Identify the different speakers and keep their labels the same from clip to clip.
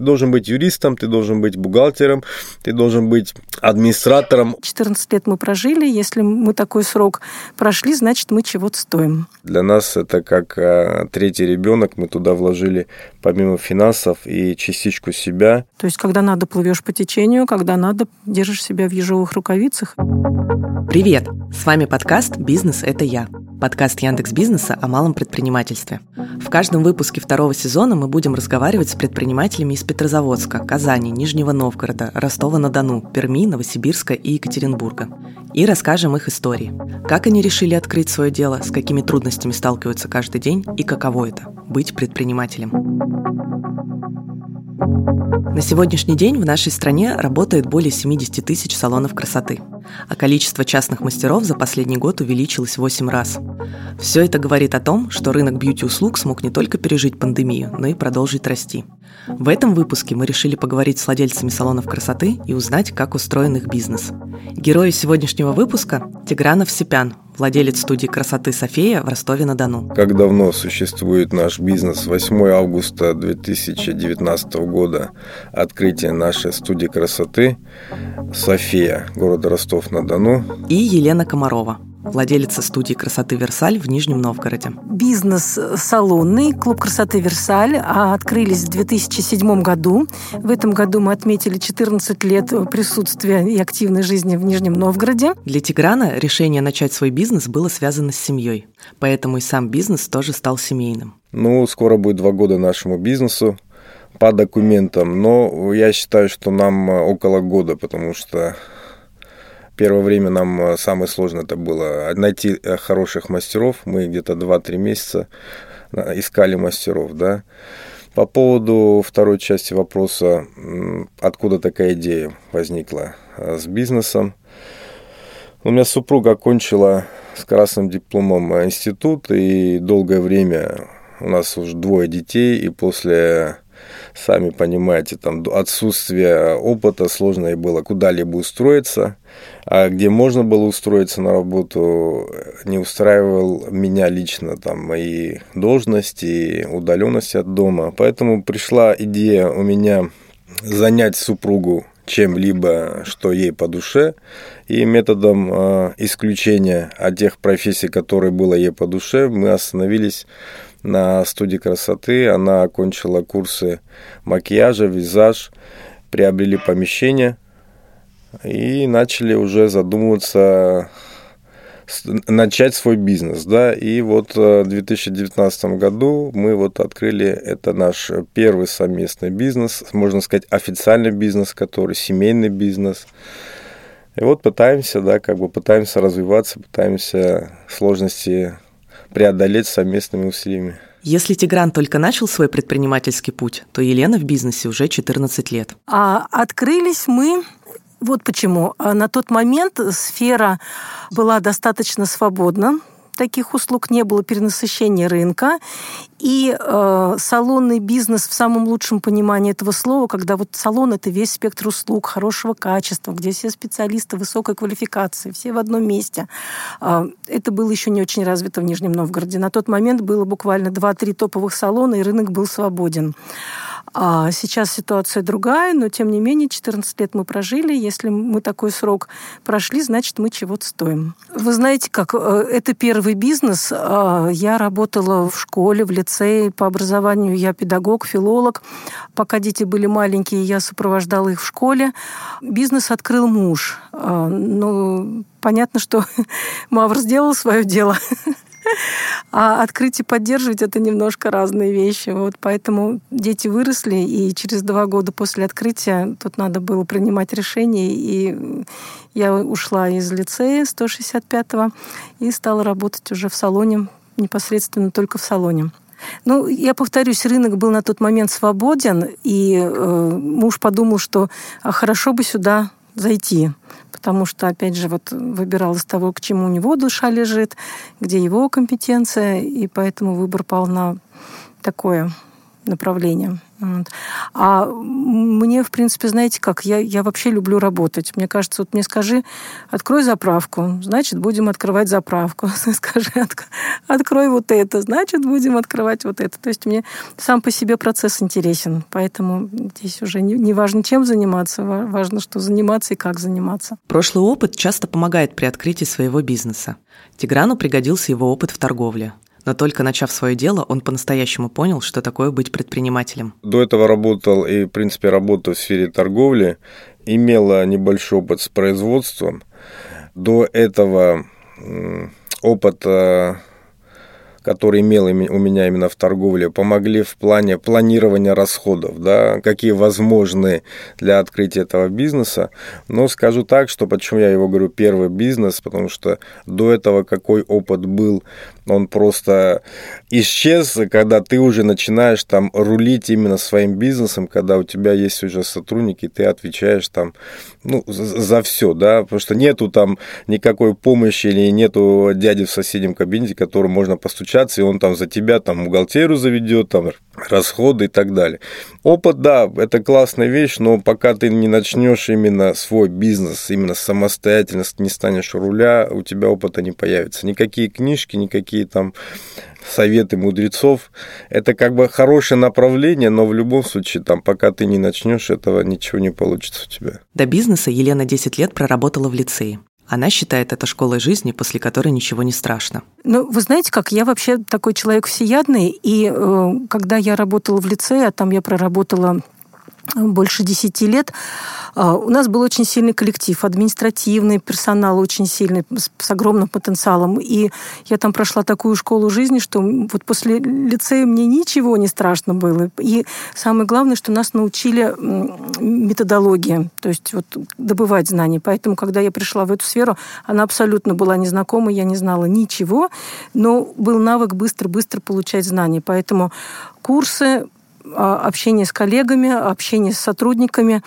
Speaker 1: Ты должен быть юристом, ты должен быть бухгалтером, ты должен быть администратором.
Speaker 2: 14 лет мы прожили. Если мы такой срок прошли, значит, мы чего-то стоим.
Speaker 1: Для нас это как а, третий ребенок. Мы туда вложили помимо финансов и частичку себя.
Speaker 2: То есть, когда надо, плывешь по течению, когда надо, держишь себя в ежовых рукавицах.
Speaker 3: Привет! С вами подкаст «Бизнес – это я». Подкаст Яндекс Бизнеса о малом предпринимательстве. В каждом выпуске второго сезона мы будем разговаривать с предпринимателями из Петрозаводска, Казани, Нижнего Новгорода, Ростова-на-Дону, Перми, Новосибирска и Екатеринбурга. И расскажем их истории. Как они решили открыть свое дело, с какими трудностями сталкиваются каждый день и каково это – быть предпринимателем. На сегодняшний день в нашей стране работает более 70 тысяч салонов красоты, а количество частных мастеров за последний год увеличилось в 8 раз. Все это говорит о том, что рынок бьюти-услуг смог не только пережить пандемию, но и продолжить расти. В этом выпуске мы решили поговорить с владельцами салонов красоты и узнать, как устроен их бизнес. Герои сегодняшнего выпуска – Тигранов Сипян, владелец студии красоты «София» в Ростове-на-Дону.
Speaker 1: Как давно существует наш бизнес? 8 августа 2019 года открытие нашей студии красоты «София», города Ростов-на-Дону.
Speaker 3: И Елена Комарова, владелица студии красоты «Версаль» в Нижнем Новгороде.
Speaker 2: Бизнес салонный, клуб красоты «Версаль» а открылись в 2007 году. В этом году мы отметили 14 лет присутствия и активной жизни в Нижнем Новгороде.
Speaker 3: Для Тиграна решение начать свой бизнес было связано с семьей, поэтому и сам бизнес тоже стал семейным.
Speaker 1: Ну, скоро будет два года нашему бизнесу по документам, но я считаю, что нам около года, потому что Первое время нам э, самое сложное это было найти э, хороших мастеров. Мы где-то 2-3 месяца э, искали мастеров, да. По поводу второй части вопроса, откуда такая идея возникла с бизнесом. У меня супруга окончила с красным дипломом институт, и долгое время у нас уже двое детей, и после сами понимаете, там отсутствие опыта сложно и было куда-либо устроиться, а где можно было устроиться на работу, не устраивал меня лично там мои должности и удаленности от дома. Поэтому пришла идея у меня занять супругу чем-либо, что ей по душе, и методом э, исключения от тех профессий, которые было ей по душе, мы остановились на студии красоты. Она окончила курсы макияжа, визаж, приобрели помещение и начали уже задумываться начать свой бизнес, да, и вот в 2019 году мы вот открыли, это наш первый совместный бизнес, можно сказать, официальный бизнес, который семейный бизнес, и вот пытаемся, да, как бы пытаемся развиваться, пытаемся сложности преодолеть совместными усилиями.
Speaker 3: Если Тигран только начал свой предпринимательский путь, то Елена в бизнесе уже 14 лет.
Speaker 2: А открылись мы вот почему. На тот момент сфера была достаточно свободна таких услуг не было, перенасыщения рынка. И э, салонный бизнес в самом лучшем понимании этого слова, когда вот салон – это весь спектр услуг хорошего качества, где все специалисты высокой квалификации, все в одном месте. Э, это было еще не очень развито в Нижнем Новгороде. На тот момент было буквально 2-3 топовых салона, и рынок был свободен. А сейчас ситуация другая, но тем не менее 14 лет мы прожили. Если мы такой срок прошли, значит мы чего-то стоим. Вы знаете, как э, это первый бизнес. А, я работала в школе, в лицее. По образованию я педагог, филолог. Пока дети были маленькие, я сопровождала их в школе. Бизнес открыл муж. А, ну, понятно, что Мавр сделал свое дело. А открыть и поддерживать это немножко разные вещи. Вот поэтому дети выросли, и через два года после открытия тут надо было принимать решение. И я ушла из лицея 165-го и стала работать уже в салоне, непосредственно только в салоне. Ну, я повторюсь, рынок был на тот момент свободен, и э, муж подумал, что а хорошо бы сюда зайти, потому что, опять же, вот выбирал из того, к чему у него душа лежит, где его компетенция, и поэтому выбор пал на такое направление. Вот. А мне, в принципе, знаете как, я, я вообще люблю работать. Мне кажется, вот мне скажи, открой заправку, значит, будем открывать заправку. Скажи, от, открой вот это, значит, будем открывать вот это. То есть мне сам по себе процесс интересен, поэтому здесь уже не, не важно, чем заниматься, важно, что заниматься и как заниматься.
Speaker 3: Прошлый опыт часто помогает при открытии своего бизнеса. Тиграну пригодился его опыт в торговле. Но только начав свое дело, он по-настоящему понял, что такое быть предпринимателем.
Speaker 1: До этого работал и, в принципе, работал в сфере торговли, имела небольшой опыт с производством. До этого опыта который имел у меня именно в торговле, помогли в плане планирования расходов, да, какие возможны для открытия этого бизнеса. Но скажу так, что почему я его говорю первый бизнес, потому что до этого какой опыт был, он просто исчез, когда ты уже начинаешь там рулить именно своим бизнесом, когда у тебя есть уже сотрудники, ты отвечаешь там ну, за, за все, да, потому что нету там никакой помощи или нету дяди в соседнем кабинете, которому можно постучать общаться, и он там за тебя там бухгалтерию заведет, там расходы и так далее. Опыт, да, это классная вещь, но пока ты не начнешь именно свой бизнес, именно самостоятельность, не станешь руля, у тебя опыта не появится. Никакие книжки, никакие там советы мудрецов. Это как бы хорошее направление, но в любом случае, там, пока ты не начнешь, этого ничего не получится у тебя.
Speaker 3: До бизнеса Елена 10 лет проработала в лицее. Она считает это школой жизни, после которой ничего не страшно.
Speaker 2: Ну, вы знаете как, я вообще такой человек всеядный, и э, когда я работала в лицее, а там я проработала больше 10 лет. А, у нас был очень сильный коллектив, административный персонал очень сильный, с огромным потенциалом. И я там прошла такую школу жизни, что вот после лицея мне ничего не страшно было. И самое главное, что нас научили методологии, то есть вот добывать знания. Поэтому, когда я пришла в эту сферу, она абсолютно была незнакома, я не знала ничего, но был навык быстро-быстро получать знания. Поэтому курсы общение с коллегами, общение с сотрудниками.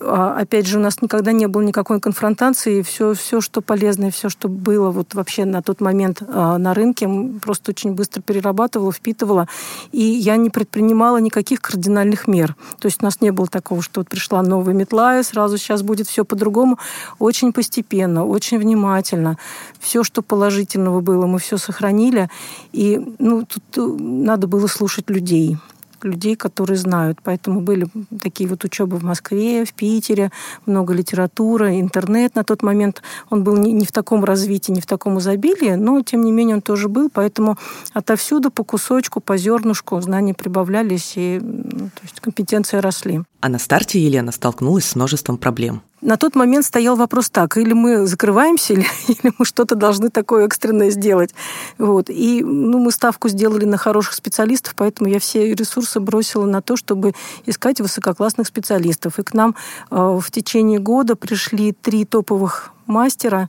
Speaker 2: А, опять же, у нас никогда не было никакой конфронтации. Все, все что полезное, все, что было вот вообще на тот момент а, на рынке, просто очень быстро перерабатывала, впитывала. И я не предпринимала никаких кардинальных мер. То есть у нас не было такого, что вот пришла новая метла, и сразу сейчас будет все по-другому. Очень постепенно, очень внимательно. Все, что положительного было, мы все сохранили. И ну, тут э, надо было слушать людей людей, которые знают. Поэтому были такие вот учебы в Москве, в Питере, много литературы, интернет на тот момент. Он был не, не в таком развитии, не в таком изобилии, но, тем не менее, он тоже был. Поэтому отовсюду по кусочку, по зернышку знания прибавлялись, и ну, то есть компетенции росли.
Speaker 3: А на старте Елена столкнулась с множеством проблем.
Speaker 2: На тот момент стоял вопрос так, или мы закрываемся, или, или мы что-то должны такое экстренное сделать. Вот. И ну, мы ставку сделали на хороших специалистов, поэтому я все ресурсы бросила на то, чтобы искать высококлассных специалистов. И к нам э, в течение года пришли три топовых мастера,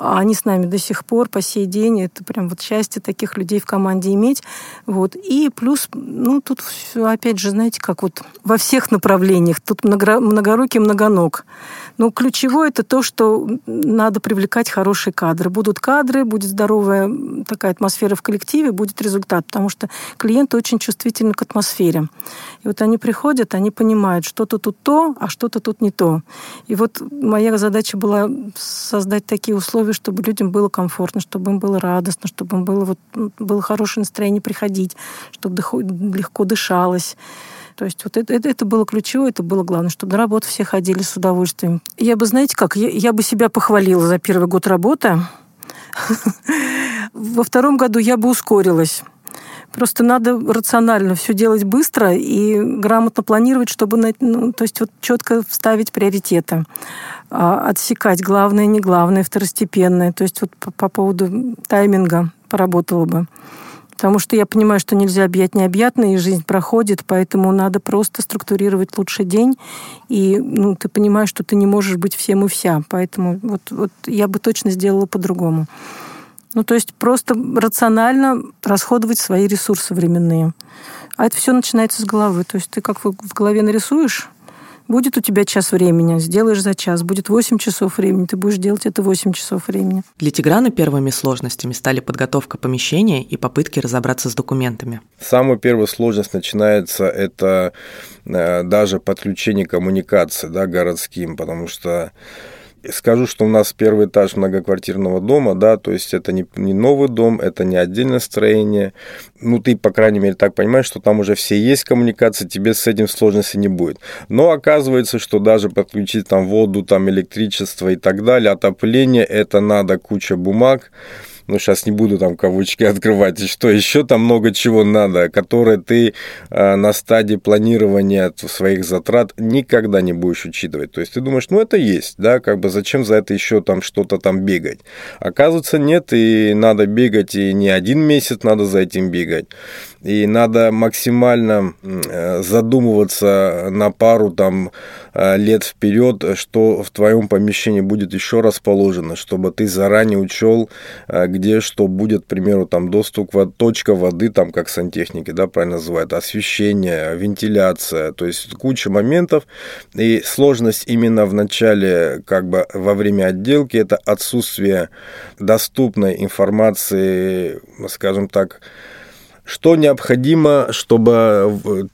Speaker 2: они с нами до сих пор, по сей день. Это прям вот счастье таких людей в команде иметь. Вот. И плюс, ну, тут опять же, знаете, как вот во всех направлениях. Тут многорукий, многоног. Но ключевое это то, что надо привлекать хорошие кадры. Будут кадры, будет здоровая такая атмосфера в коллективе, будет результат. Потому что клиенты очень чувствительны к атмосфере. И вот они приходят, они понимают, что-то тут то, а что-то тут не то. И вот моя задача была создать такие условия, чтобы людям было комфортно, чтобы им было радостно, чтобы им было, вот, было хорошее настроение приходить, чтобы легко дышалось. То есть вот это, это, это было ключевое, это было главное, чтобы на работу все ходили с удовольствием. Я бы, знаете как, я, я бы себя похвалила за первый год работы. Во втором году я бы ускорилась. Просто надо рационально все делать быстро и грамотно планировать, чтобы, ну, то есть вот четко вставить приоритеты, а, отсекать главное, не главное, второстепенное. То есть вот по, по поводу тайминга поработала бы. Потому что я понимаю, что нельзя объять необъятное, и жизнь проходит, поэтому надо просто структурировать лучший день. И ну, ты понимаешь, что ты не можешь быть всем и вся. Поэтому вот, вот я бы точно сделала по-другому. Ну, то есть просто рационально расходовать свои ресурсы временные. А это все начинается с головы. То есть ты как в голове нарисуешь Будет у тебя час времени, сделаешь за час. Будет 8 часов времени, ты будешь делать это 8 часов времени.
Speaker 3: Для Тиграна первыми сложностями стали подготовка помещения и попытки разобраться с документами.
Speaker 1: Самая первая сложность начинается это э, даже подключение коммуникации да, городским, потому что Скажу, что у нас первый этаж многоквартирного дома, да, то есть это не, не новый дом, это не отдельное строение. Ну, ты, по крайней мере, так понимаешь, что там уже все есть коммуникации, тебе с этим сложности не будет. Но оказывается, что даже подключить там воду, там электричество и так далее, отопление, это надо куча бумаг, ну, сейчас не буду там кавычки открывать, и что еще там много чего надо, которые ты э, на стадии планирования своих затрат никогда не будешь учитывать. То есть ты думаешь, ну, это есть, да, как бы зачем за это еще там что-то там бегать? Оказывается, нет, и надо бегать, и не один месяц надо за этим бегать. И надо максимально э, задумываться на пару там э, лет вперед, что в твоем помещении будет еще расположено, чтобы ты заранее учел, где где что будет, к примеру, там доступ, точка воды, там как сантехники, да, правильно называют, освещение, вентиляция, то есть куча моментов. И сложность именно в начале, как бы во время отделки, это отсутствие доступной информации, скажем так, что необходимо, чтобы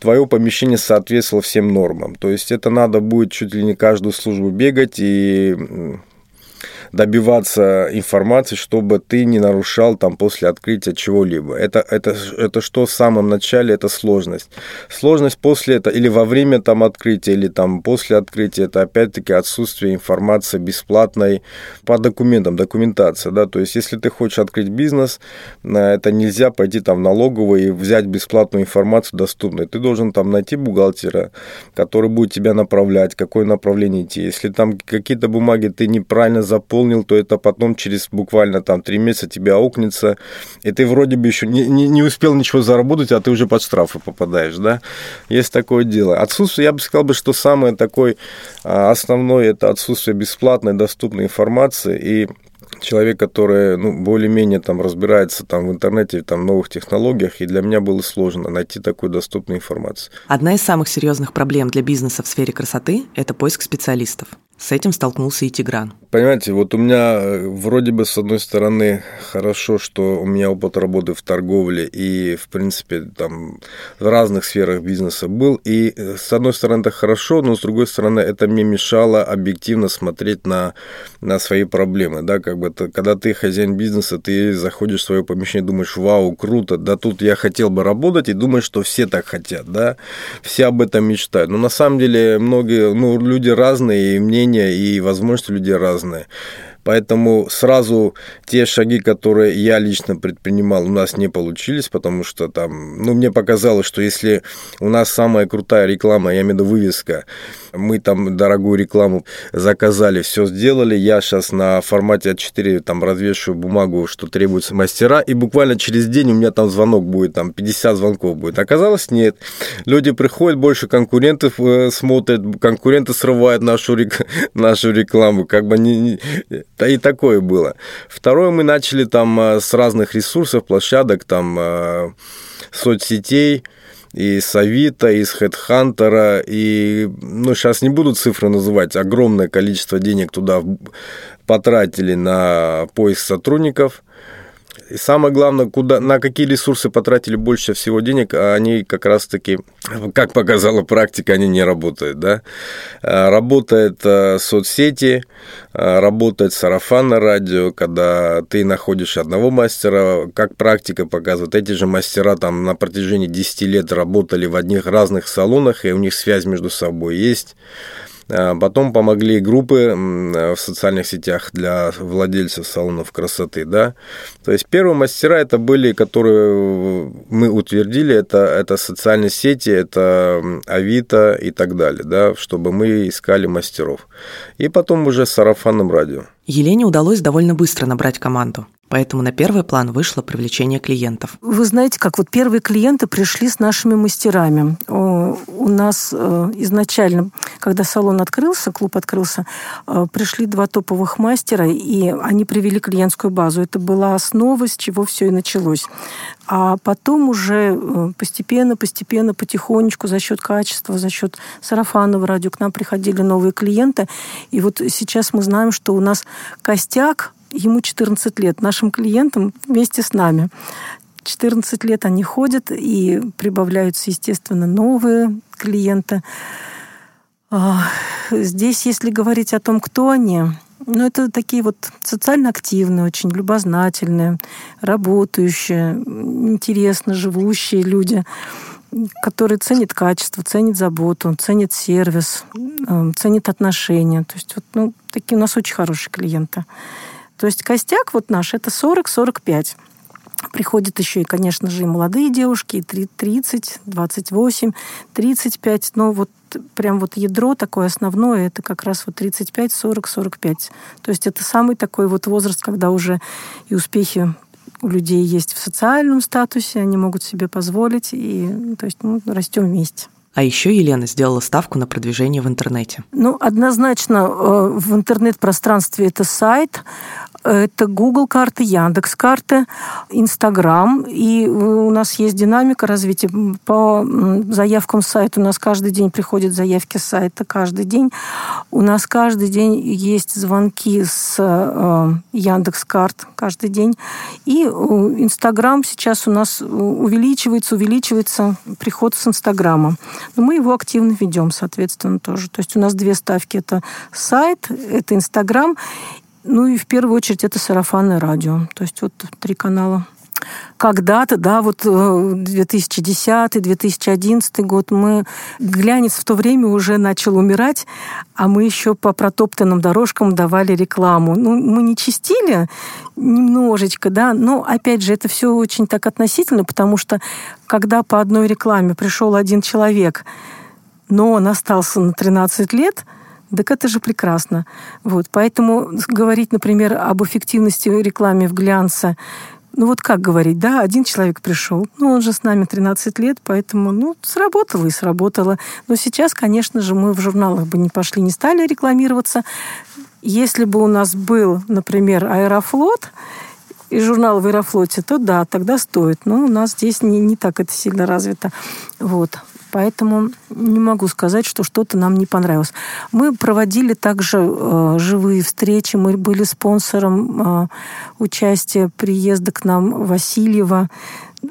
Speaker 1: твое помещение соответствовало всем нормам. То есть это надо будет чуть ли не каждую службу бегать и добиваться информации, чтобы ты не нарушал там после открытия чего-либо. Это, это, это что в самом начале, это сложность. Сложность после этого или во время там открытия, или там после открытия, это опять-таки отсутствие информации бесплатной по документам, документация, да, то есть если ты хочешь открыть бизнес, это нельзя пойти там в налоговую и взять бесплатную информацию доступную. Ты должен там найти бухгалтера, который будет тебя направлять, какое направление идти. Если там какие-то бумаги ты неправильно заполнил, выполнил, то это потом через буквально там три месяца тебе аукнется, и ты вроде бы еще не, не, не успел ничего заработать, а ты уже под штрафы попадаешь, да? Есть такое дело. Отсутствие, я бы сказал, бы, что самое такое а, основное, это отсутствие бесплатной, доступной информации, и человек, который ну, более-менее там разбирается там, в интернете, там, новых технологиях, и для меня было сложно найти такую доступную информацию.
Speaker 3: Одна из самых серьезных проблем для бизнеса в сфере красоты – это поиск специалистов. С этим столкнулся и Тигран.
Speaker 1: Понимаете, вот у меня э, вроде бы, с одной стороны, хорошо, что у меня опыт работы в торговле и, в принципе, там в разных сферах бизнеса был. И, э, с одной стороны, это хорошо, но, с другой стороны, это мне мешало объективно смотреть на, на свои проблемы. Да, как бы, это, когда ты хозяин бизнеса, ты заходишь в свое помещение, думаешь, вау, круто, да тут я хотел бы работать, и думаешь, что все так хотят, да, все об этом мечтают. Но на самом деле многие, ну, люди разные, и мне мнения и возможности людей разные. Поэтому сразу те шаги, которые я лично предпринимал, у нас не получились, потому что там, ну, мне показалось, что если у нас самая крутая реклама, я имею в виду вывеска, мы там дорогую рекламу заказали, все сделали, я сейчас на формате А4 там развешиваю бумагу, что требуются мастера, и буквально через день у меня там звонок будет, там 50 звонков будет. Оказалось, нет. Люди приходят, больше конкурентов э, смотрят, конкуренты срывают нашу, нашу рекламу, как бы не да и такое было. Второе, мы начали там э, с разных ресурсов, площадок, там э, соцсетей, и с Авито, и с Хедхантера, и, ну, сейчас не буду цифры называть, огромное количество денег туда потратили на поиск сотрудников. И самое главное, куда, на какие ресурсы потратили больше всего денег, а они как раз-таки, как показала практика, они не работают. Да? А, работает э, соцсети, а, работает сарафанное радио, когда ты находишь одного мастера, как практика показывает, эти же мастера там на протяжении 10 лет работали в одних разных салонах, и у них связь между собой есть. А, потом помогли группы в социальных сетях для владельцев салонов красоты, да. То есть первые мастера это были, которые мы утвердили, это, это социальные сети, это Авито и так далее, да, чтобы мы искали мастеров. И потом уже с сарафанным радио.
Speaker 3: Елене удалось довольно быстро набрать команду. Поэтому на первый план вышло привлечение клиентов.
Speaker 2: Вы знаете, как вот первые клиенты пришли с нашими мастерами. У нас э, изначально, когда салон открылся, клуб открылся, э, пришли два топовых мастера, и они привели клиентскую базу. Это была основа, с чего все и началось. А потом уже э, постепенно, постепенно, потихонечку, за счет качества, за счет сарафанного радио к нам приходили новые клиенты. И вот сейчас мы знаем, что у нас костяк ему 14 лет, нашим клиентам вместе с нами. 14 лет они ходят, и прибавляются, естественно, новые клиенты. А, здесь, если говорить о том, кто они, ну, это такие вот социально активные, очень любознательные, работающие, интересно живущие люди, которые ценят качество, ценят заботу, ценят сервис, э, ценят отношения. То есть вот, ну, такие у нас очень хорошие клиенты. То есть костяк вот наш это 40-45. Приходят еще и, конечно же, и молодые девушки, и 30, 28, 35. Но вот прям вот ядро такое основное, это как раз вот 35, 40, 45. То есть это самый такой вот возраст, когда уже и успехи у людей есть в социальном статусе, они могут себе позволить, и то есть ну, растем вместе.
Speaker 3: А еще Елена сделала ставку на продвижение в интернете.
Speaker 2: Ну, однозначно э, в интернет-пространстве это сайт, это Google карты, Яндекс карты, Инстаграм. И у нас есть динамика развития. По заявкам сайта у нас каждый день приходят заявки с сайта, каждый день. У нас каждый день есть звонки с э, Яндекс карт каждый день. И Инстаграм сейчас у нас увеличивается, увеличивается приход с Инстаграма. Но мы его активно ведем, соответственно, тоже. То есть у нас две ставки. Это сайт, это Инстаграм. Ну и в первую очередь это сарафанное радио. То есть вот три канала. Когда-то, да, вот 2010-2011 э, год мы... Глянец в то время уже начал умирать, а мы еще по протоптанным дорожкам давали рекламу. Ну, мы не чистили немножечко, да, но, опять же, это все очень так относительно, потому что когда по одной рекламе пришел один человек, но он остался на 13 лет – так это же прекрасно. Вот. Поэтому говорить, например, об эффективности рекламы в глянце, ну вот как говорить, да, один человек пришел, ну он же с нами 13 лет, поэтому, ну, сработало и сработало. Но сейчас, конечно же, мы в журналах бы не пошли, не стали рекламироваться. Если бы у нас был, например, Аэрофлот, и журнал в Аэрофлоте, то да, тогда стоит. Но у нас здесь не, не так это сильно развито. Вот. Поэтому не могу сказать, что что-то нам не понравилось. Мы проводили также э, живые встречи. Мы были спонсором э, участия приезда к нам Васильева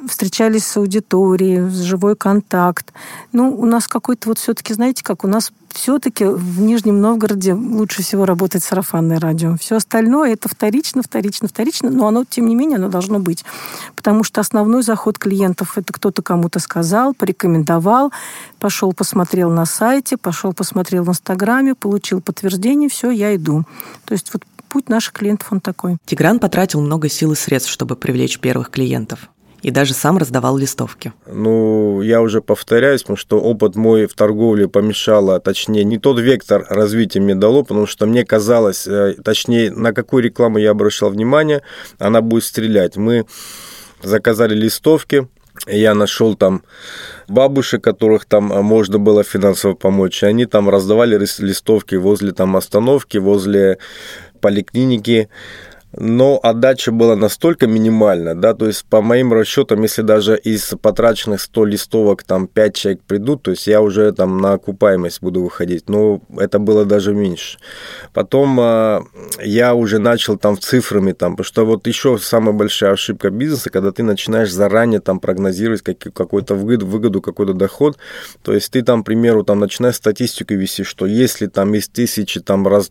Speaker 2: встречались с аудиторией, с живой контакт. Ну, у нас какой-то вот все-таки, знаете, как у нас все-таки в Нижнем Новгороде лучше всего работает сарафанное радио. Все остальное это вторично, вторично, вторично, но оно, тем не менее, оно должно быть. Потому что основной заход клиентов это кто-то кому-то сказал, порекомендовал, пошел посмотрел на сайте, пошел посмотрел в Инстаграме, получил подтверждение, все, я иду. То есть вот путь наших клиентов он такой.
Speaker 3: Тигран потратил много сил и средств, чтобы привлечь первых клиентов и даже сам раздавал листовки.
Speaker 1: Ну, я уже повторяюсь, потому что опыт мой в торговле помешал, а точнее, не тот вектор развития мне дало, потому что мне казалось, э, точнее, на какую рекламу я обращал внимание, она будет стрелять. Мы заказали листовки, я нашел там бабушек, которых там а, можно было финансово помочь. Они там раздавали листовки возле там остановки, возле поликлиники но отдача была настолько минимальна, да, то есть по моим расчетам, если даже из потраченных 100 листовок там 5 человек придут, то есть я уже там на окупаемость буду выходить, но это было даже меньше. Потом э, я уже начал там цифрами, там, потому что вот еще самая большая ошибка бизнеса, когда ты начинаешь заранее там прогнозировать как, выгоду, выгоду, какой-то доход, то есть ты там, к примеру, там начинаешь статистику вести, что если там из тысячи там раз,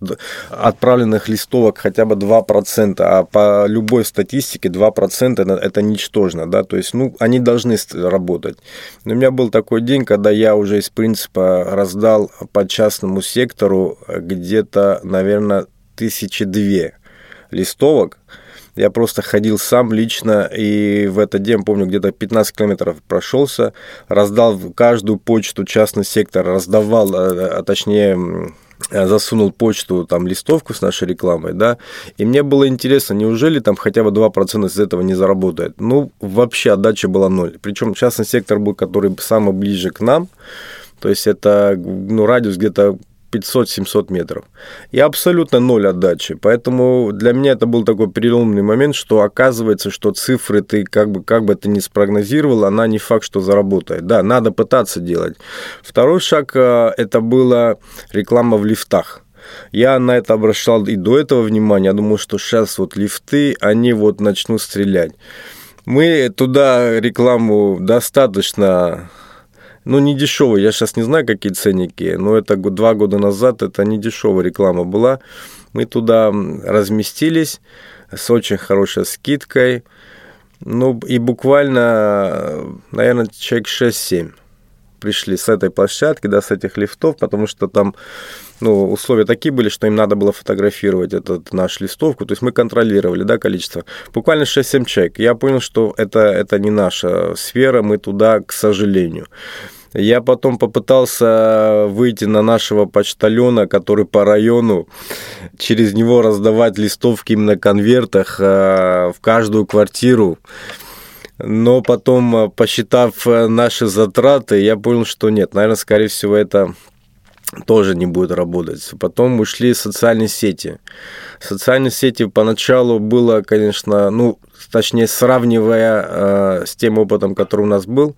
Speaker 1: отправленных листовок хотя бы 2% а по любой статистике 2% это, это ничтожно, да, то есть, ну, они должны работать. Но у меня был такой день, когда я уже из принципа раздал по частному сектору где-то, наверное, тысячи две листовок, я просто ходил сам лично, и в этот день, помню, где-то 15 километров прошелся, раздал каждую почту частный сектор, раздавал, а, а точнее засунул почту, там, листовку с нашей рекламой, да, и мне было интересно, неужели там хотя бы 2% из этого не заработает? Ну, вообще отдача была ноль. Причем частный сектор был, который самый ближе к нам, то есть это, ну, радиус где-то 500-700 метров. И абсолютно ноль отдачи. Поэтому для меня это был такой переломный момент, что оказывается, что цифры ты как бы, как бы ты ни спрогнозировал, она не факт, что заработает. Да, надо пытаться делать. Второй шаг э, – это была реклама в лифтах. Я на это обращал и до этого внимание. Я думаю, что сейчас вот лифты, они вот начнут стрелять. Мы туда рекламу достаточно ну, не дешевый. Я сейчас не знаю, какие ценники, но это два года назад это не дешевая реклама была. Мы туда разместились с очень хорошей скидкой. Ну, и буквально, наверное, человек 6-7 пришли с этой площадки, да, с этих лифтов, потому что там ну, условия такие были, что им надо было фотографировать этот наш листовку, то есть мы контролировали, да, количество. Буквально 6-7 человек. Я понял, что это, это не наша сфера, мы туда, к сожалению. Я потом попытался выйти на нашего почтальона, который по району, через него раздавать листовки именно конвертах э, в каждую квартиру. Но потом, э, посчитав э, наши затраты, я понял, что нет, наверное, скорее всего, это тоже не будет работать. Потом ушли социальные сети. Социальные сети поначалу было, конечно, ну, точнее, сравнивая э, с тем опытом, который у нас был,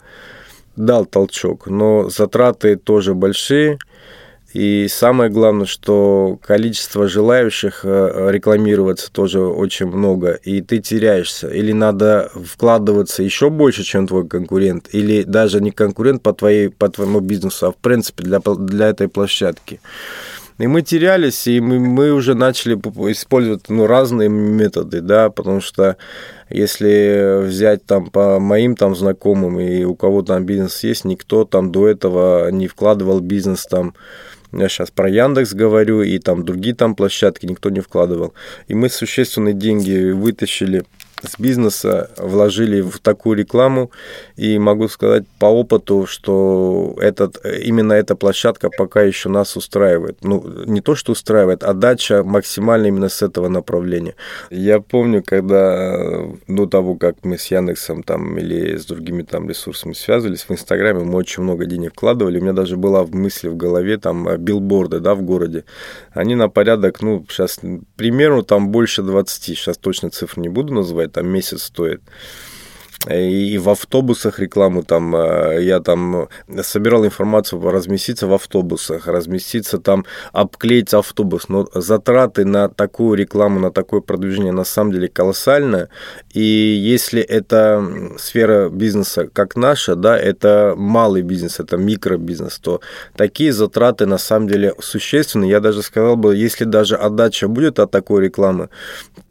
Speaker 1: дал толчок, но затраты тоже большие. И самое главное, что количество желающих э, рекламироваться тоже очень много, и ты теряешься. Или надо вкладываться еще больше, чем твой конкурент, или даже не конкурент по, твоей, по твоему бизнесу, а в принципе для, для этой площадки. И мы терялись, и мы, мы уже начали использовать ну, разные методы, да, потому что если взять там по моим там знакомым, и у кого там бизнес есть, никто там до этого не вкладывал бизнес там я сейчас про Яндекс говорю, и там другие там площадки никто не вкладывал. И мы существенные деньги вытащили с бизнеса вложили в такую рекламу, и могу сказать по опыту, что этот, именно эта площадка пока еще нас устраивает. Ну, не то, что устраивает, а дача максимально именно с этого направления. Я помню, когда до того, как мы с Яндексом там или с другими там ресурсами связывались, в Инстаграме мы очень много денег вкладывали, у меня даже была в мысли в голове там билборды, да, в городе. Они на порядок, ну, сейчас примерно там больше 20, сейчас точно цифр не буду называть, там месяц стоит и в автобусах рекламу там, э, я там собирал информацию разместиться в автобусах, разместиться там, обклеить автобус, но затраты на такую рекламу, на такое продвижение на самом деле колоссальные, и если это сфера бизнеса, как наша, да, это малый бизнес, это микробизнес, то такие затраты на самом деле существенны, я даже сказал бы, если даже отдача будет от такой рекламы,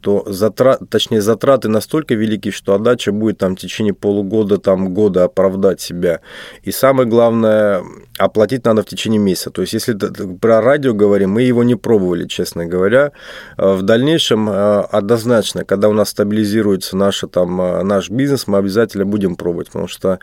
Speaker 1: то затрат, точнее затраты настолько велики, что отдача будет там течение полугода, там, года оправдать себя. И самое главное, оплатить надо в течение месяца. То есть, если про радио говорим, мы его не пробовали, честно говоря. Э, в дальнейшем э, однозначно, когда у нас стабилизируется наша, там, э, наш бизнес, мы обязательно будем пробовать, потому что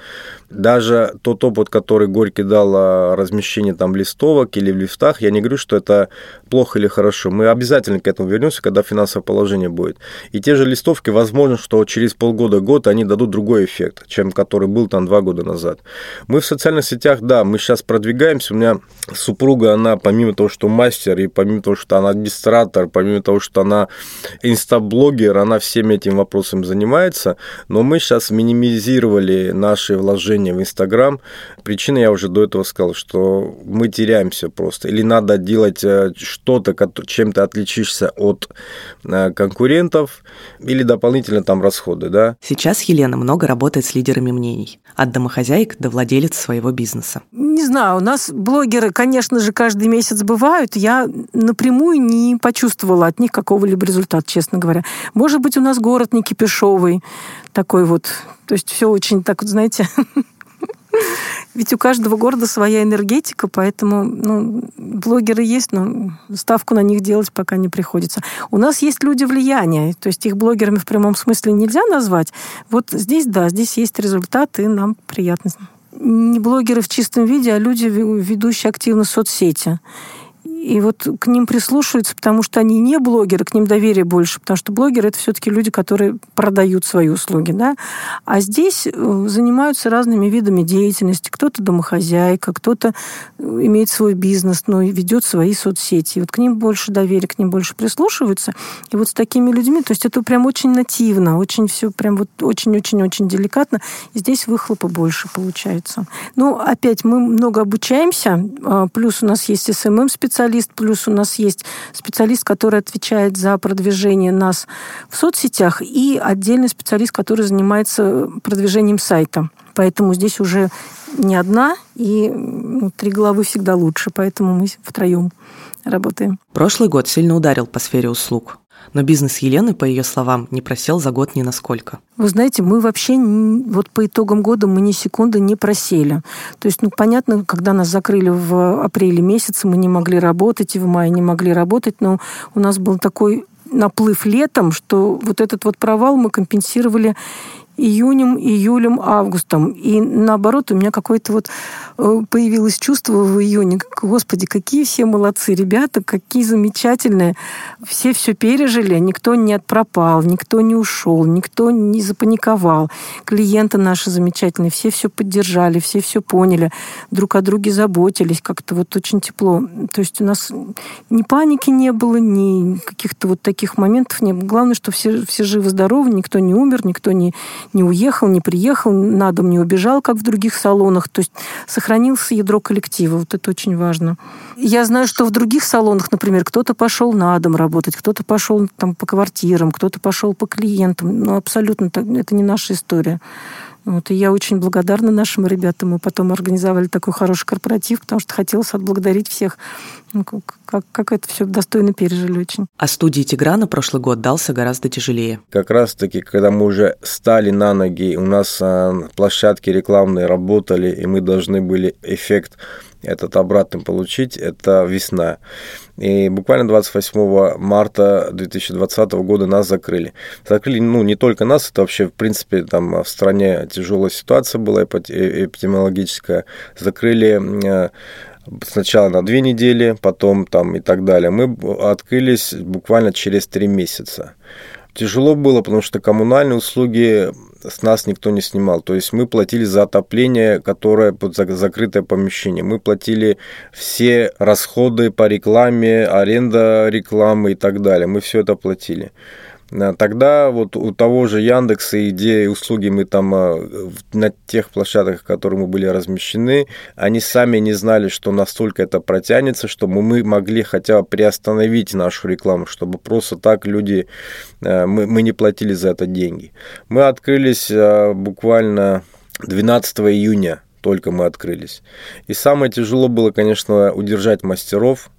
Speaker 1: даже тот опыт, который Горький дал размещение там листовок или в лифтах, я не говорю, что это плохо или хорошо. Мы обязательно к этому вернемся, когда финансовое положение будет. И те же листовки, возможно, что через полгода-год они дадут другой эффект, чем который был там два года назад. Мы в социальных сетях, да, мы сейчас продвигаемся. У меня супруга, она помимо того, что мастер, и помимо того, что она администратор, помимо того, что она инстаблогер, она всеми этими вопросами занимается. Но мы сейчас минимизировали наши вложения в Инстаграм. Причина я уже до этого сказал, что мы теряемся просто. Или надо делать э, что-то, чем ты отличишься от э, конкурентов, или дополнительно там расходы, да.
Speaker 3: Сейчас Елена много работает с лидерами мнений. От домохозяек до владелец своего бизнеса.
Speaker 2: Не знаю, у нас блогеры, конечно же, каждый месяц бывают. Я напрямую не почувствовала от них какого-либо результата, честно говоря. Может быть, у нас город не кипишовый такой вот. То есть все очень так, вот, знаете, Ведь у каждого города своя энергетика, поэтому ну, блогеры есть, но ставку на них делать пока не приходится. У нас есть люди влияния, то есть их блогерами в прямом смысле нельзя назвать. Вот здесь, да, здесь есть результат, и нам приятно. Не блогеры в чистом виде, а люди, ведущие активно соцсети. И вот к ним прислушиваются, потому что они не блогеры, к ним доверие больше, потому что блогеры это все-таки люди, которые продают свои услуги, да. А здесь э, занимаются разными видами деятельности. Кто-то домохозяйка, кто-то э, имеет свой бизнес, но ведет свои соцсети. И вот к ним больше доверия, к ним больше прислушиваются. И вот с такими людьми, то есть это прям очень нативно, очень все прям вот очень-очень-очень деликатно. И здесь выхлопа больше получается. Ну, опять, мы много обучаемся, а, плюс у нас есть SMM-специалист, плюс у нас есть специалист, который отвечает за продвижение нас в соцсетях, и отдельный специалист, который занимается продвижением сайта. Поэтому здесь уже не одна, и три головы всегда лучше, поэтому мы втроем работаем.
Speaker 3: Прошлый год сильно ударил по сфере услуг. Но бизнес Елены, по ее словам, не просел за год ни насколько.
Speaker 2: Вы знаете, мы вообще вот по итогам года мы ни секунды не просели. То есть, ну, понятно, когда нас закрыли в апреле месяце, мы не могли работать, и в мае не могли работать, но у нас был такой наплыв летом, что вот этот вот провал мы компенсировали июнем, июлем, августом. И наоборот, у меня какое-то вот появилось чувство в июне. Господи, какие все молодцы ребята, какие замечательные. Все все пережили, никто не отпропал, никто не ушел, никто не запаниковал. Клиенты наши замечательные, все все поддержали, все все поняли, друг о друге заботились, как-то вот очень тепло. То есть у нас ни паники не было, ни каких-то вот таких моментов не было. Главное, что все, все живы-здоровы, никто не умер, никто не, не уехал, не приехал, на дом не убежал, как в других салонах. То есть сохранился ядро коллектива. Вот это очень важно. Я знаю, что в других салонах, например, кто-то пошел на дом работать, кто-то пошел там по квартирам, кто-то пошел по клиентам. Но абсолютно это не наша история. Вот, и я очень благодарна нашим ребятам. Мы потом организовали такой хороший корпоратив, потому что хотелось отблагодарить всех. Ну, как, как это все достойно пережили очень.
Speaker 3: А студии Тиграна прошлый год дался гораздо тяжелее.
Speaker 1: Как раз-таки, когда мы уже стали на ноги, у нас а, площадки рекламные работали, и мы должны были эффект этот обратно получить, это весна. И буквально 28 марта 2020 года нас закрыли. Закрыли, ну, не только нас, это вообще, в принципе, там в стране тяжелая ситуация была эпидемиологическая. Закрыли э, сначала на две недели, потом там и так далее. Мы открылись буквально через три месяца. Тяжело было, потому что коммунальные услуги с нас никто не снимал. То есть мы платили за отопление, которое под закрытое помещение. Мы платили все расходы по рекламе, аренда рекламы и так далее. Мы все это платили. А тогда вот у того же Яндекса идеи услуги мы там а, на тех площадках, которые мы были размещены, они сами не знали, что настолько это протянется, чтобы мы могли хотя бы приостановить нашу рекламу, чтобы просто так люди, а, мы, мы не платили за это деньги. Мы открылись буквально 12 июня только мы открылись. И самое тяжело было, конечно, удержать мастеров,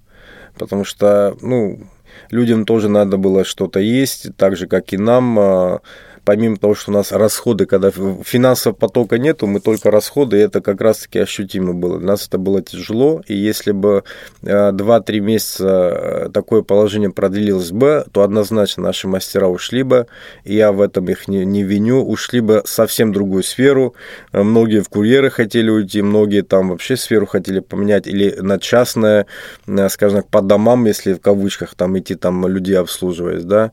Speaker 1: потому что, ну, людям тоже надо было что-то есть, так же, как и нам. Помимо того, что у нас расходы, когда финансового потока нету, мы только расходы, и это как раз-таки ощутимо было. Для нас это было тяжело, и если бы 2-3 а, месяца а, такое положение продлилось бы, то однозначно наши мастера ушли бы, и я в этом их не, не виню, ушли бы совсем другую сферу. Многие в курьеры хотели уйти, многие там вообще сферу хотели поменять, или на частное, скажем так, по домам, если в кавычках там идти, там людей обслуживать, да.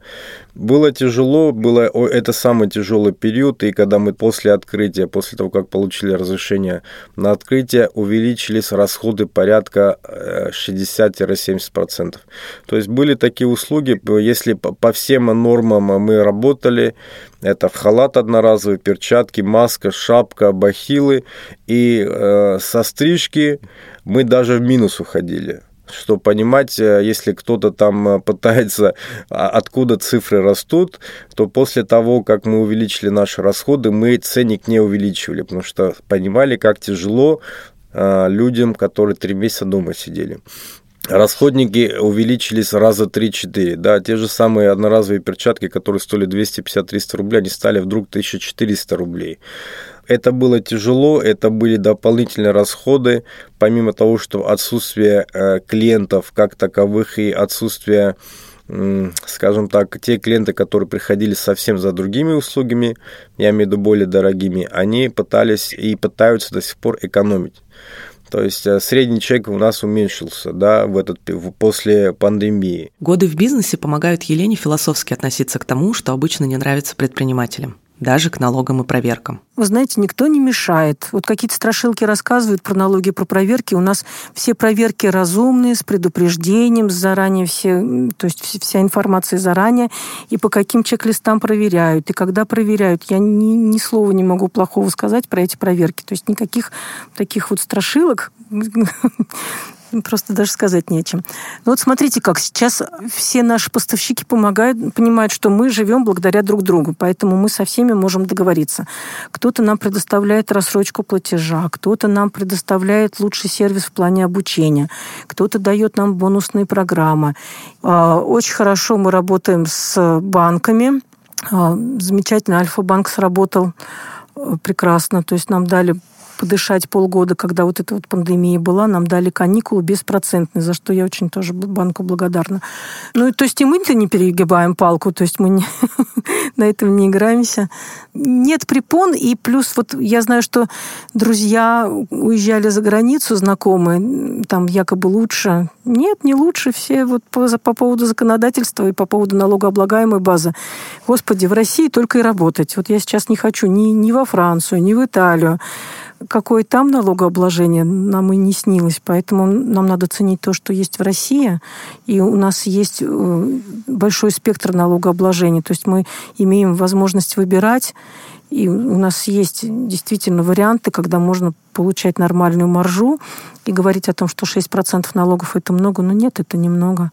Speaker 1: Было тяжело, было это самый тяжелый период, и когда мы после открытия, после того, как получили разрешение на открытие, увеличились расходы порядка 60-70%. Э, То есть были такие услуги, если по всем нормам мы работали, это в халат одноразовый, перчатки, маска, шапка, бахилы и э, со стрижки мы даже в минус уходили что понимать, э, если кто-то там э, пытается, а, откуда цифры растут, то после того, как мы увеличили наши расходы, мы ценник не увеличивали, потому что понимали, как тяжело э, людям, которые три месяца дома сидели. Расходники увеличились раза 3-4. Да, те же самые одноразовые перчатки, которые стоили 250-300 рублей, они стали вдруг 1400 рублей. Это было тяжело, это были дополнительные расходы, помимо того, что отсутствие э, клиентов как таковых и отсутствие скажем так, те клиенты, которые приходили совсем за другими услугами, я имею в виду более дорогими, они пытались и пытаются до сих пор экономить. То есть э, средний чек у нас уменьшился да, в этот, после пандемии.
Speaker 3: Годы в бизнесе помогают Елене философски относиться к тому, что обычно не нравится предпринимателям даже к налогам и проверкам.
Speaker 2: Вы знаете, никто не мешает. Вот какие-то страшилки рассказывают про налоги, про проверки. У нас все проверки разумные, с предупреждением, с заранее все, то есть вся информация заранее, и по каким чек-листам проверяют, и когда проверяют. Я ни, ни слова не могу плохого сказать про эти проверки. То есть никаких таких вот страшилок Просто даже сказать нечем. Ну вот смотрите, как сейчас все наши поставщики помогают, понимают, что мы живем благодаря друг другу, поэтому мы со всеми можем договориться. Кто-то нам предоставляет рассрочку платежа, кто-то нам предоставляет лучший сервис в плане обучения, кто-то дает нам бонусные программы. А, очень хорошо мы работаем с банками. А, замечательно, Альфа-банк сработал э, прекрасно. То есть нам дали подышать полгода, когда вот эта вот пандемия была, нам дали каникулы беспроцентные, за что я очень тоже банку благодарна. Ну, то есть и мы-то не перегибаем палку, то есть мы не, на этом не играемся. Нет препон, и плюс вот я знаю, что друзья уезжали за границу, знакомые, там якобы лучше. Нет, не лучше. Все вот по, по поводу законодательства и по поводу налогооблагаемой базы. Господи, в России только и работать. Вот я сейчас не хочу ни, ни во Францию, ни в Италию какое там налогообложение, нам и не снилось. Поэтому нам надо ценить то, что есть в России. И у нас есть э, большой спектр налогообложения. То есть мы имеем возможность выбирать. И у нас есть действительно варианты, когда можно получать нормальную маржу и говорить о том, что 6% налогов это много. Но нет, это немного.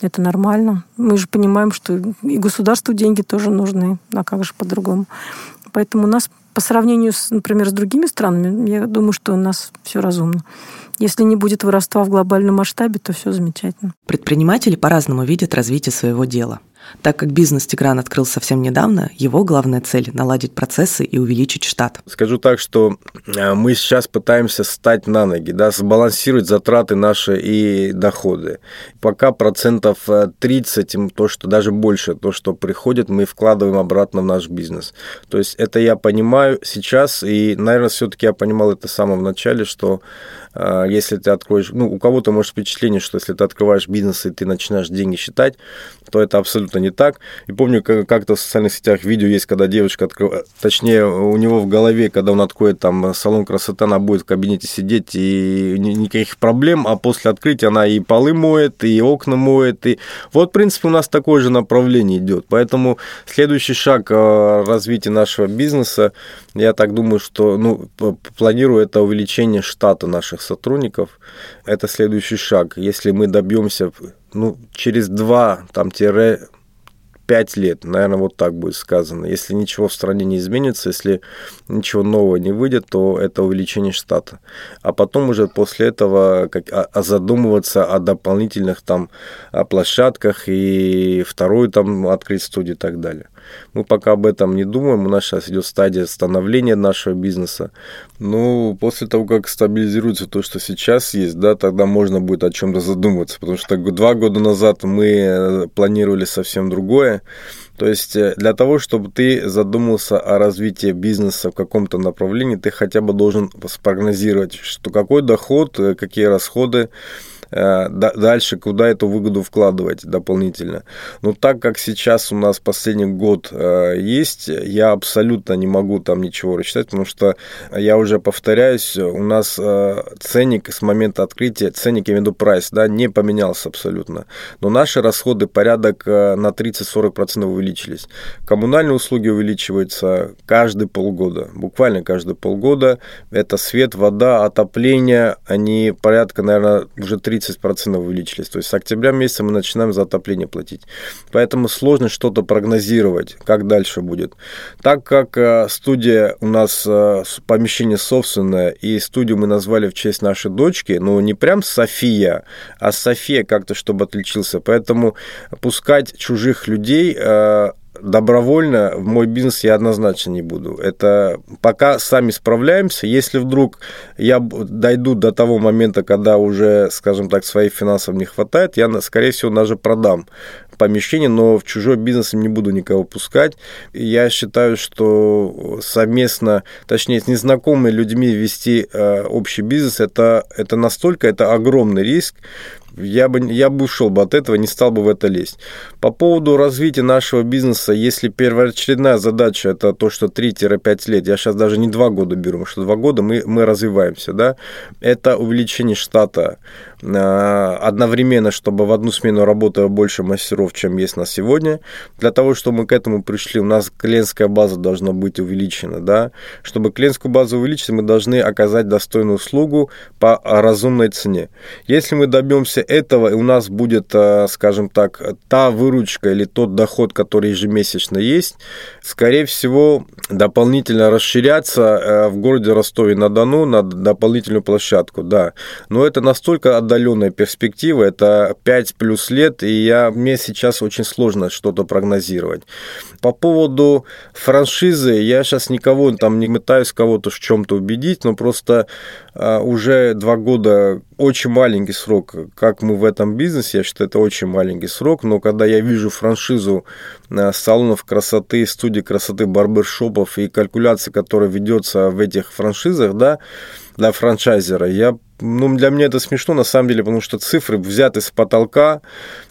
Speaker 2: Это нормально. Мы же понимаем, что и государству деньги тоже нужны. А как же по-другому? Поэтому у нас по сравнению, с, например, с другими странами, я думаю, что у нас все разумно. Если не будет воровства в глобальном масштабе, то все замечательно.
Speaker 3: Предприниматели по-разному видят развитие своего дела. Так как бизнес Тигран открыл совсем недавно, его главная цель – наладить процессы и увеличить штат.
Speaker 1: Скажу так, что э, мы сейчас пытаемся стать на ноги, да, сбалансировать затраты наши и доходы. Пока процентов 30, э, то, что даже больше, то, что приходит, мы вкладываем обратно в наш бизнес. То есть это я понимаю сейчас, и, наверное, все-таки я понимал это с самого начала, что если ты откроешь, ну, у кого-то может впечатление, что если ты открываешь бизнес и ты начинаешь деньги считать, то это абсолютно не так. И помню, как-то в социальных сетях видео есть, когда девочка открывает, точнее, у него в голове, когда он откроет там салон красоты, она будет в кабинете сидеть, и никаких проблем, а после открытия она и полы моет, и окна моет, и вот, в принципе, у нас такое же направление идет. Поэтому следующий шаг э, развития нашего бизнеса, я так думаю, что, ну, планирую это увеличение штата наших сотрудников. Это следующий шаг. Если мы добьемся ну, через два, там, тире 5 лет, наверное, вот так будет сказано. Если ничего в стране не изменится, если ничего нового не выйдет, то это увеличение штата. А потом уже после этого как, а, а задумываться о дополнительных там о площадках и вторую там открыть студию и так далее. Мы пока об этом не думаем, у нас сейчас идет стадия становления нашего бизнеса. Ну, после того, как стабилизируется то, что сейчас есть, да, тогда можно будет о чем-то задуматься, потому что два года назад мы э, планировали совсем другое. То есть э, для того, чтобы ты задумался о развитии бизнеса в каком-то направлении, ты хотя бы должен спрогнозировать, что какой доход, э, какие расходы, дальше куда эту выгоду вкладывать дополнительно. Но так как сейчас у нас последний год э, есть, я абсолютно не могу там ничего рассчитать, потому что я уже повторяюсь, у нас э, ценник с момента открытия, ценник, я имею в виду прайс, да, не поменялся абсолютно. Но наши расходы порядок на 30-40% увеличились. Коммунальные услуги увеличиваются каждые полгода, буквально каждые полгода. Это свет, вода, отопление, они порядка, наверное, уже 30 30% увеличились. То есть с октября месяца мы начинаем за отопление платить. Поэтому сложно что-то прогнозировать, как дальше будет. Так как э, студия у нас э, помещение собственное, и студию мы назвали в честь нашей дочки, ну не прям София, а София как-то, чтобы отличился. Поэтому пускать чужих людей э, добровольно в мой бизнес я однозначно не буду. Это пока сами справляемся. Если вдруг я дойду до того момента, когда уже, скажем так, своих финансов не хватает, я, скорее всего, даже продам помещение, но в чужой бизнес не буду никого пускать. Я считаю, что совместно, точнее, с незнакомыми людьми вести э, общий бизнес, это, это настолько, это огромный риск, я бы, я бы ушел бы от этого, не стал бы в это лезть. По поводу развития нашего бизнеса, если первоочередная задача это то, что 3-5 лет, я сейчас даже не 2 года беру, потому что 2 года мы, мы развиваемся, да, это увеличение штата одновременно, чтобы в одну смену работало больше мастеров, чем есть на сегодня. Для того, чтобы мы к этому пришли, у нас клиентская база должна быть увеличена, да. Чтобы клиентскую базу увеличить, мы должны оказать достойную услугу по разумной цене. Если мы добьемся этого, и у нас будет, а, скажем так, та выручка или тот доход, который ежемесячно есть, скорее всего, дополнительно расширяться э, в городе Ростове-на-Дону на дополнительную площадку, да. Но это настолько отдаленная перспектива, это 5 плюс лет, и я, мне сейчас очень сложно что-то прогнозировать. По поводу франшизы, я сейчас никого там не пытаюсь кого-то в чем-то убедить, но просто а, уже два года очень маленький срок, как мы в этом бизнесе, я считаю, это очень маленький срок, но когда я вижу франшизу а, салонов красоты, студий красоты, барбершопов и калькуляции, которая ведется в этих франшизах, да, для франчайзера, я ну, для меня это смешно, на самом деле, потому что цифры взяты с потолка,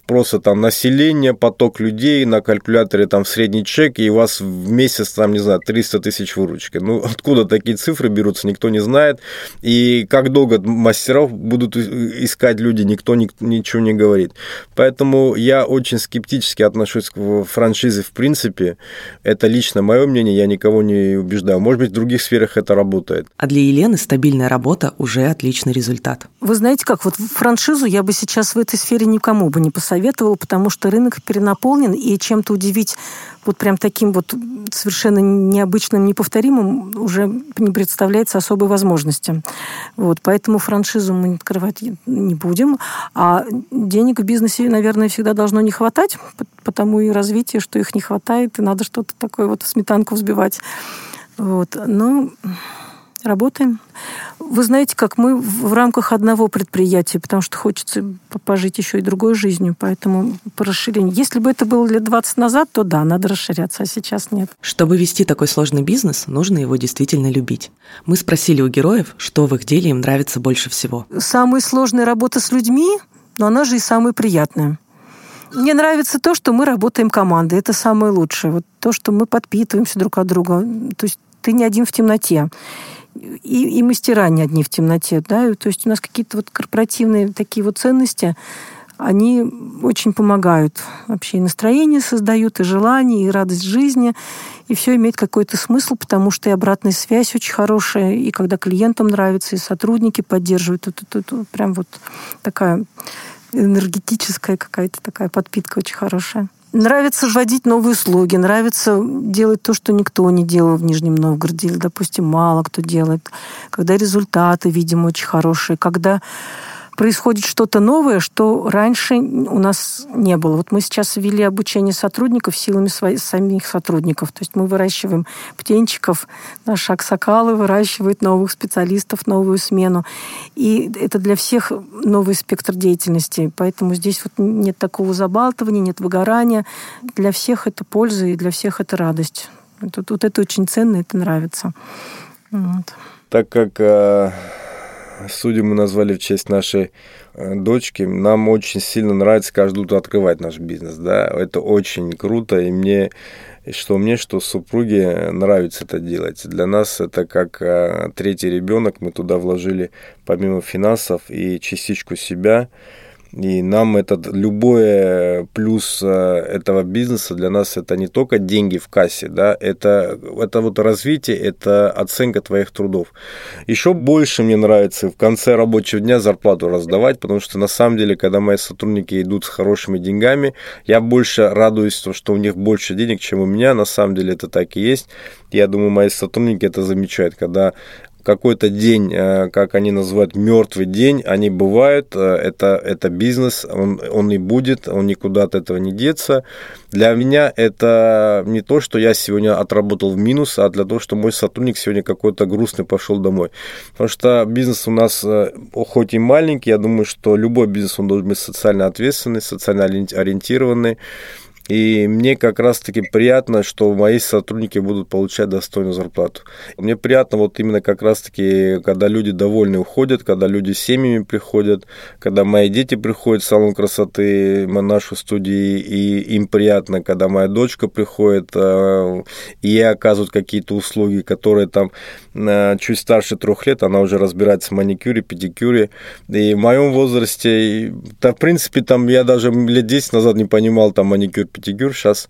Speaker 1: просто там население, поток людей, на калькуляторе там средний чек, и у вас в месяц там, не знаю, 300 тысяч выручки. Ну, откуда такие цифры берутся, никто не знает. И как долго мастеров будут искать люди, никто ничего не говорит. Поэтому я очень скептически отношусь к франшизе в принципе. Это лично мое мнение, я никого не убеждаю. Может быть, в других сферах это работает.
Speaker 3: А для Елены стабильная работа уже отличный результат.
Speaker 2: Вы знаете как, вот франшизу я бы сейчас в этой сфере никому бы не посоветовала потому что рынок перенаполнен, и чем-то удивить вот прям таким вот совершенно необычным, неповторимым уже не представляется особой возможности. Вот, поэтому франшизу мы открывать не будем. А денег в бизнесе, наверное, всегда должно не хватать, потому и развитие, что их не хватает, и надо что-то такое вот в сметанку взбивать. Вот. Но работаем. Вы знаете, как мы в рамках одного предприятия, потому что хочется пожить еще и другой жизнью, поэтому по расширению. Если бы это было лет 20 назад, то да, надо расширяться, а сейчас нет.
Speaker 3: Чтобы вести такой сложный бизнес, нужно его действительно любить. Мы спросили у героев, что в их деле им нравится больше всего.
Speaker 2: Самая сложная работа с людьми, но она же и самая приятная. Мне нравится то, что мы работаем командой. Это самое лучшее. Вот то, что мы подпитываемся друг от друга. То есть ты не один в темноте и, и мастера не одни в темноте, да, то есть у нас какие-то вот корпоративные такие вот ценности, они очень помогают. Вообще и настроение создают, и желание, и радость жизни. И все имеет какой-то смысл, потому что и обратная связь очень хорошая, и когда клиентам нравится, и сотрудники поддерживают. Это, это, это прям вот такая энергетическая какая-то такая подпитка очень хорошая. Нравится вводить новые услуги, нравится делать то, что никто не делал в Нижнем Новгороде, или, допустим, мало кто делает, когда результаты, видимо, очень хорошие, когда происходит что-то новое, что раньше у нас не было. Вот мы сейчас ввели обучение сотрудников силами своих, самих сотрудников. То есть мы выращиваем птенчиков, наш Аксакалы выращивает новых специалистов, новую смену. И это для всех новый спектр деятельности. Поэтому здесь вот нет такого забалтывания, нет выгорания. Для всех это польза и для всех это радость. Вот, вот это очень ценно, это нравится. Вот.
Speaker 1: Так как Судью мы назвали в честь нашей э, дочки. Нам очень сильно нравится каждое утро открывать наш бизнес. Да? Это очень круто, и мне что мне, что супруге нравится это делать. Для нас это как э, третий ребенок. Мы туда вложили помимо финансов и частичку себя. И нам этот любой плюс э, этого бизнеса для нас это не только деньги в кассе, да, это, это вот развитие, это оценка твоих трудов. Еще больше мне нравится в конце рабочего дня зарплату раздавать, потому что на самом деле, когда мои сотрудники идут с хорошими деньгами, я больше радуюсь, что у них больше денег, чем у меня. На самом деле это так и есть. Я думаю, мои сотрудники это замечают, когда какой-то день, э, как они называют, мертвый день, они бывают, э, это, это бизнес, он, он и будет, он никуда от этого не деться. Для меня это не то, что я сегодня отработал в минус, а для того, что мой сотрудник сегодня какой-то грустный пошел домой. Потому что бизнес у нас э, хоть и маленький, я думаю, что любой бизнес, он должен быть социально ответственный, социально ориентированный, и мне как раз-таки приятно, что мои сотрудники будут получать достойную зарплату. Мне приятно вот именно как раз-таки, когда люди довольны уходят, когда люди с семьями приходят, когда мои дети приходят в салон красоты, в нашу студию, и им приятно, когда моя дочка приходит, э, и ей оказывают какие-то услуги, которые там э, чуть старше трех лет, она уже разбирается в маникюре, педикюре. И в моем возрасте, да, в принципе, там я даже лет 10 назад не понимал там маникюр, Пятигюр. Сейчас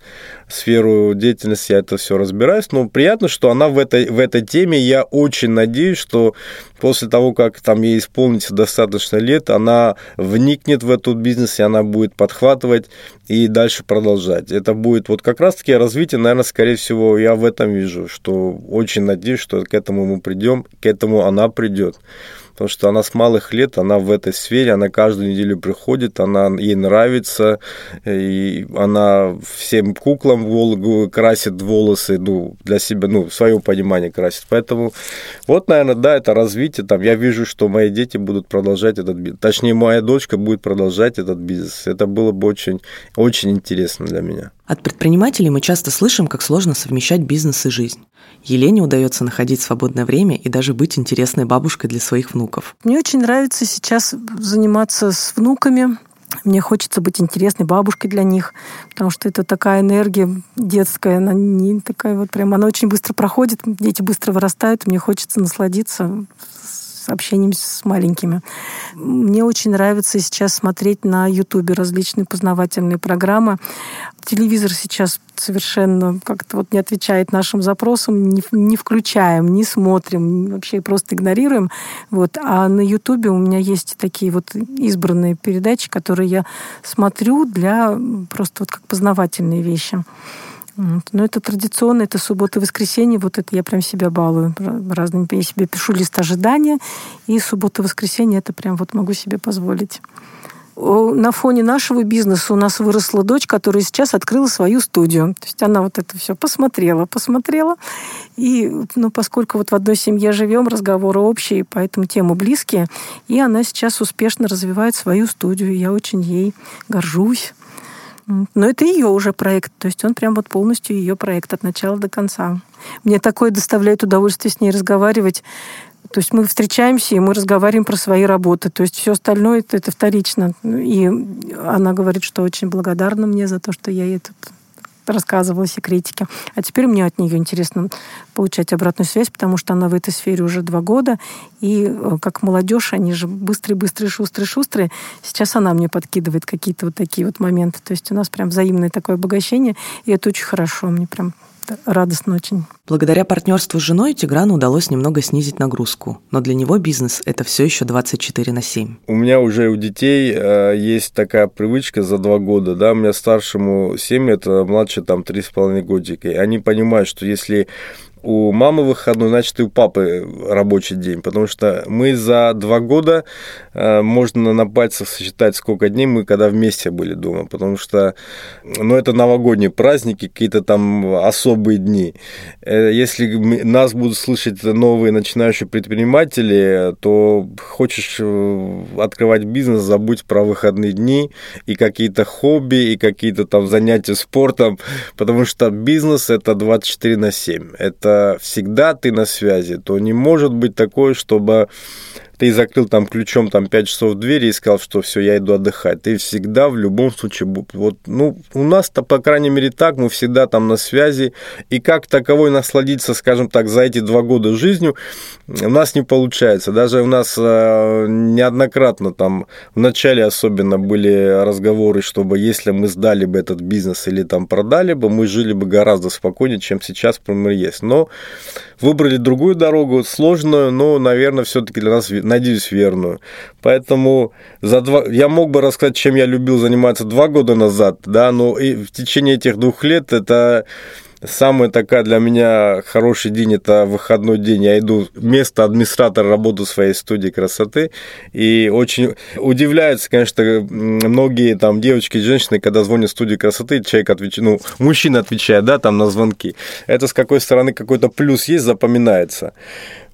Speaker 1: сферу деятельности я это все разбираюсь. Но приятно, что она в этой, в этой теме. Я очень надеюсь, что после того, как там ей исполнится достаточно лет, она вникнет в этот бизнес, и она будет подхватывать и дальше продолжать. Это будет вот как раз-таки развитие, наверное, скорее всего, я в этом вижу, что очень надеюсь, что к этому мы придем, к этому она придет потому что она с малых лет, она в этой сфере, она каждую неделю приходит, она ей нравится, и она всем куклам красит волосы, ну, для себя, ну, свое понимание красит. Поэтому вот, наверное, да, это развитие, там, я вижу, что мои дети будут продолжать этот бизнес, точнее, моя дочка будет продолжать этот бизнес. Это было бы очень, очень интересно для меня.
Speaker 3: От предпринимателей мы часто слышим, как сложно совмещать бизнес и жизнь. Елене удается находить свободное время и даже быть интересной бабушкой для своих внуков.
Speaker 2: Мне очень нравится сейчас заниматься с внуками. Мне хочется быть интересной бабушкой для них, потому что это такая энергия детская, она не такая вот прям, она очень быстро проходит, дети быстро вырастают, мне хочется насладиться общением с маленькими. Мне очень нравится сейчас смотреть на Ютубе различные познавательные программы. Телевизор сейчас совершенно как-то вот не отвечает нашим запросам, не, не включаем, не смотрим, вообще просто игнорируем. Вот. А на Ютубе у меня есть такие вот избранные передачи, которые я смотрю для просто вот как познавательные вещи. Но это традиционно, это суббота и воскресенье, вот это я прям себя балую разными. Я себе пишу лист ожидания, и суббота и воскресенье это прям вот могу себе позволить. На фоне нашего бизнеса у нас выросла дочь, которая сейчас открыла свою студию. То есть она вот это все посмотрела, посмотрела. И ну, поскольку вот в одной семье живем, разговоры общие, поэтому темы близкие, и она сейчас успешно развивает свою студию. Я очень ей горжусь. Но это ее уже проект, то есть он прям вот полностью ее проект от начала до конца. Мне такое доставляет удовольствие с ней разговаривать. То есть мы встречаемся, и мы разговариваем про свои работы. То есть все остальное это, это вторично. И она говорит, что очень благодарна мне за то, что я ей тут рассказывала секретики. А теперь мне от нее интересно получать обратную связь, потому что она в этой сфере уже два года, и э, как молодежь, они же быстрые, быстрые, шустрые, шустрые. Сейчас она мне подкидывает какие-то вот такие вот моменты. То есть у нас прям взаимное такое обогащение, и это очень хорошо. Мне прям радостно очень.
Speaker 3: Благодаря партнерству с женой Тиграну удалось немного снизить нагрузку, но для него бизнес – это все еще 24 на 7.
Speaker 1: У меня уже у детей э, есть такая привычка за два года, да, у меня старшему 7 лет, а младше там 3,5 годика, и они понимают, что если у мамы выходной, значит, и у папы рабочий день, потому что мы за два года, э, можно на пальцах сосчитать, сколько дней мы когда вместе были дома, потому что, ну, это новогодние праздники, какие-то там особые дни. Э, если нас будут слышать новые начинающие предприниматели, то хочешь э, открывать бизнес, забудь про выходные дни и какие-то хобби, и какие-то там занятия спортом, потому что бизнес – это 24 на 7. Это всегда ты на связи, то не может быть такое, чтобы ты закрыл там ключом там 5 часов двери и сказал, что все, я иду отдыхать. Ты всегда в любом случае, вот, ну, у нас-то, по крайней мере, так, мы всегда там на связи, и как таковой насладиться, скажем так, за эти два года жизнью у нас не получается. Даже у нас э, неоднократно там, в начале особенно были разговоры, чтобы если мы сдали бы этот бизнес или там продали бы, мы жили бы гораздо спокойнее, чем сейчас, например, есть. Но выбрали другую дорогу, сложную, но, наверное, все-таки для нас, надеюсь, верную. Поэтому за два... я мог бы рассказать, чем я любил заниматься два года назад, да, но и в течение этих двух лет это Самый такая для меня хороший день – это выходной день. Я иду вместо администратора работу своей студии красоты. И очень удивляются, конечно, многие там девочки женщины, когда звонят в студию красоты, человек отвечает, ну, мужчина отвечает, да, там на звонки. Это с какой стороны какой-то плюс есть, запоминается.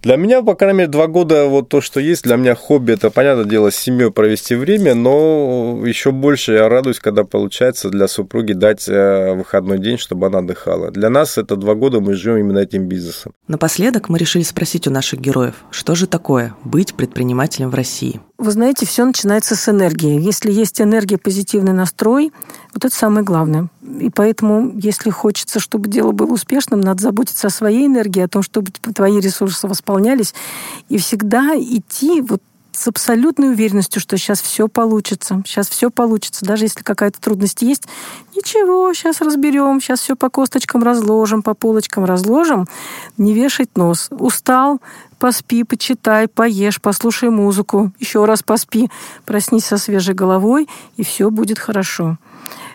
Speaker 1: Для меня, по крайней мере, два года вот то, что есть, для меня хобби, это, понятное дело, с семьей провести время, но еще больше я радуюсь, когда получается для супруги дать э, выходной день, чтобы она отдыхала. Для нас это два года мы живем именно этим бизнесом.
Speaker 3: Напоследок мы решили спросить у наших героев, что же такое быть предпринимателем в России?
Speaker 2: Вы знаете, все начинается с энергии. Если есть энергия, позитивный настрой, вот это самое главное. И поэтому, если хочется, чтобы дело было успешным, надо заботиться о своей энергии, о том, чтобы твои ресурсы восполнялись, и всегда идти вот с абсолютной уверенностью, что сейчас все получится, сейчас все получится, даже если какая-то трудность есть, ничего, сейчас разберем, сейчас все по косточкам разложим, по полочкам разложим, не вешать нос. Устал, поспи, почитай, поешь, послушай музыку, еще раз поспи, проснись со свежей головой, и все будет хорошо.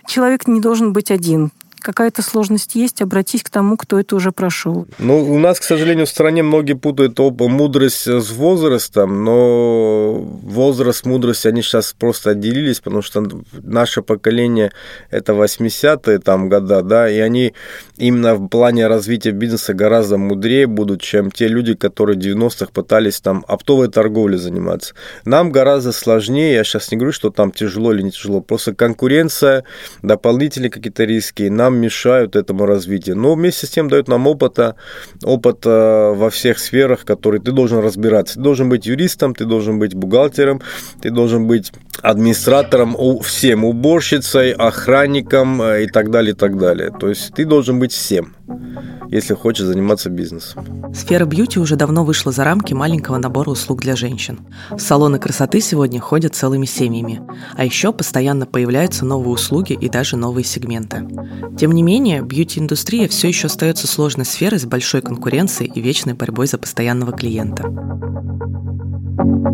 Speaker 2: Человек не должен быть один какая-то сложность есть, обратись к тому, кто это уже прошел.
Speaker 1: Ну, у нас, к сожалению, в стране многие путают оба мудрость с возрастом, но возраст, мудрость, они сейчас просто отделились, потому что наше поколение это 80-е там года, да, и они именно в плане развития бизнеса гораздо мудрее будут, чем те люди, которые в 90-х пытались там оптовой торговлей заниматься. Нам гораздо сложнее, я сейчас не говорю, что там тяжело или не тяжело, просто конкуренция, дополнительные какие-то риски, нам нам мешают этому развитию. Но вместе с тем дают нам опыта, опыт э, во всех сферах, которые ты должен разбираться. Ты должен быть юристом, ты должен быть бухгалтером, ты должен быть администратором, всем, уборщицей, охранником э, и так далее, и так далее. То есть ты должен быть всем если хочешь заниматься бизнесом.
Speaker 3: Сфера бьюти уже давно вышла за рамки маленького набора услуг для женщин. В салоны красоты сегодня ходят целыми семьями. А еще постоянно появляются новые услуги и даже новые сегменты. Тем не менее, бьюти-индустрия все еще остается сложной сферой с большой конкуренцией и вечной борьбой за постоянного клиента.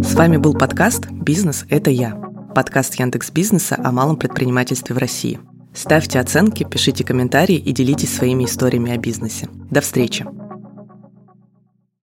Speaker 3: С вами был подкаст «Бизнес – это я». Подкаст Яндекс Бизнеса о малом предпринимательстве в России – Ставьте оценки, пишите комментарии и делитесь своими историями о бизнесе. До встречи!